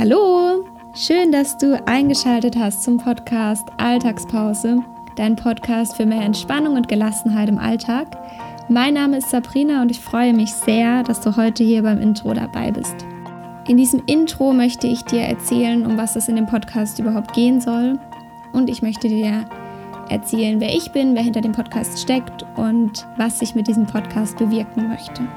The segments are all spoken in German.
Hallo, schön, dass du eingeschaltet hast zum Podcast Alltagspause, dein Podcast für mehr Entspannung und Gelassenheit im Alltag. Mein Name ist Sabrina und ich freue mich sehr, dass du heute hier beim Intro dabei bist. In diesem Intro möchte ich dir erzählen, um was es in dem Podcast überhaupt gehen soll. Und ich möchte dir erzählen, wer ich bin, wer hinter dem Podcast steckt und was ich mit diesem Podcast bewirken möchte.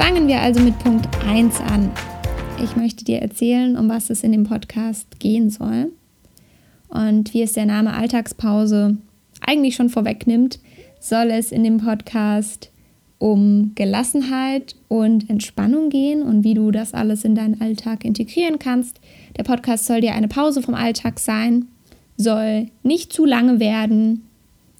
Fangen wir also mit Punkt 1 an. Ich möchte dir erzählen, um was es in dem Podcast gehen soll. Und wie es der Name Alltagspause eigentlich schon vorwegnimmt, soll es in dem Podcast um Gelassenheit und Entspannung gehen und wie du das alles in deinen Alltag integrieren kannst. Der Podcast soll dir eine Pause vom Alltag sein, soll nicht zu lange werden.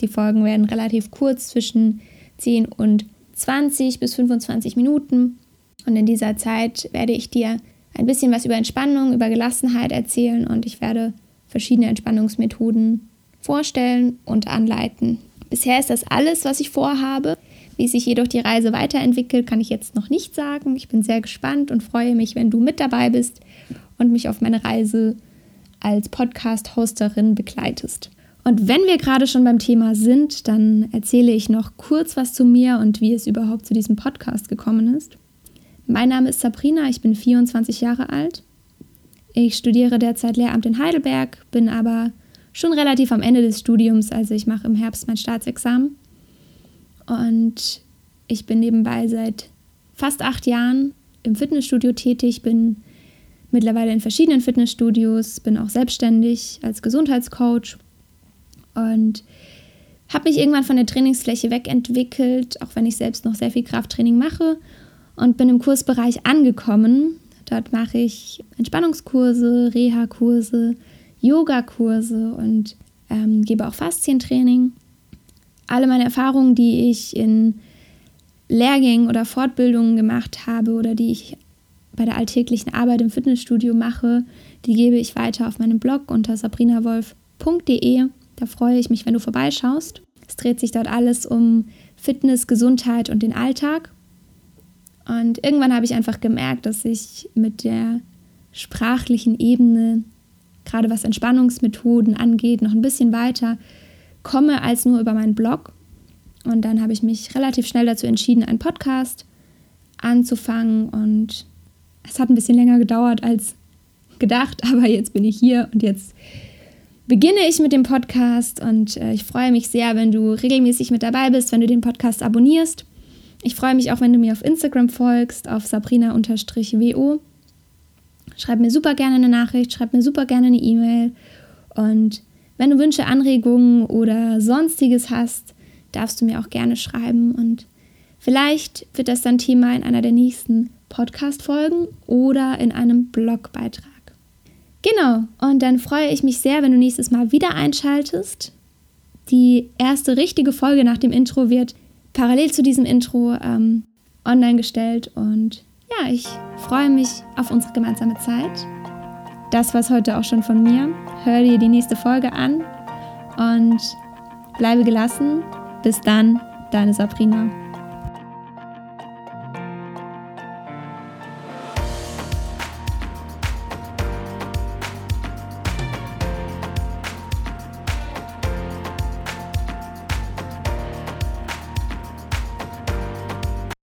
Die Folgen werden relativ kurz zwischen 10 und 20 bis 25 Minuten. Und in dieser Zeit werde ich dir ein bisschen was über Entspannung, über Gelassenheit erzählen und ich werde verschiedene Entspannungsmethoden vorstellen und anleiten. Bisher ist das alles, was ich vorhabe. Wie sich jedoch die Reise weiterentwickelt, kann ich jetzt noch nicht sagen. Ich bin sehr gespannt und freue mich, wenn du mit dabei bist und mich auf meine Reise als Podcast-Hosterin begleitest. Und wenn wir gerade schon beim Thema sind, dann erzähle ich noch kurz was zu mir und wie es überhaupt zu diesem Podcast gekommen ist. Mein Name ist Sabrina, ich bin 24 Jahre alt. Ich studiere derzeit Lehramt in Heidelberg, bin aber schon relativ am Ende des Studiums, also ich mache im Herbst mein Staatsexamen. Und ich bin nebenbei seit fast acht Jahren im Fitnessstudio tätig, bin mittlerweile in verschiedenen Fitnessstudios, bin auch selbstständig als Gesundheitscoach und habe mich irgendwann von der Trainingsfläche wegentwickelt, auch wenn ich selbst noch sehr viel Krafttraining mache und bin im Kursbereich angekommen. Dort mache ich Entspannungskurse, Reha-Kurse, Yoga-Kurse und ähm, gebe auch Faszientraining. Alle meine Erfahrungen, die ich in Lehrgängen oder Fortbildungen gemacht habe oder die ich bei der alltäglichen Arbeit im Fitnessstudio mache, die gebe ich weiter auf meinem Blog unter sabrinawolf.de. Da freue ich mich, wenn du vorbeischaust. Es dreht sich dort alles um Fitness, Gesundheit und den Alltag. Und irgendwann habe ich einfach gemerkt, dass ich mit der sprachlichen Ebene, gerade was Entspannungsmethoden angeht, noch ein bisschen weiter komme als nur über meinen Blog. Und dann habe ich mich relativ schnell dazu entschieden, einen Podcast anzufangen. Und es hat ein bisschen länger gedauert als gedacht, aber jetzt bin ich hier und jetzt beginne ich mit dem Podcast und äh, ich freue mich sehr, wenn du regelmäßig mit dabei bist, wenn du den Podcast abonnierst. Ich freue mich auch, wenn du mir auf Instagram folgst, auf sabrina-wo. Schreib mir super gerne eine Nachricht, schreib mir super gerne eine E-Mail. Und wenn du Wünsche, Anregungen oder sonstiges hast, darfst du mir auch gerne schreiben. Und vielleicht wird das dann Thema in einer der nächsten Podcast-Folgen oder in einem Blogbeitrag. Genau, und dann freue ich mich sehr, wenn du nächstes Mal wieder einschaltest. Die erste richtige Folge nach dem Intro wird parallel zu diesem Intro ähm, online gestellt und ja, ich freue mich auf unsere gemeinsame Zeit. Das war es heute auch schon von mir. Hör dir die nächste Folge an und bleibe gelassen. Bis dann, deine Sabrina.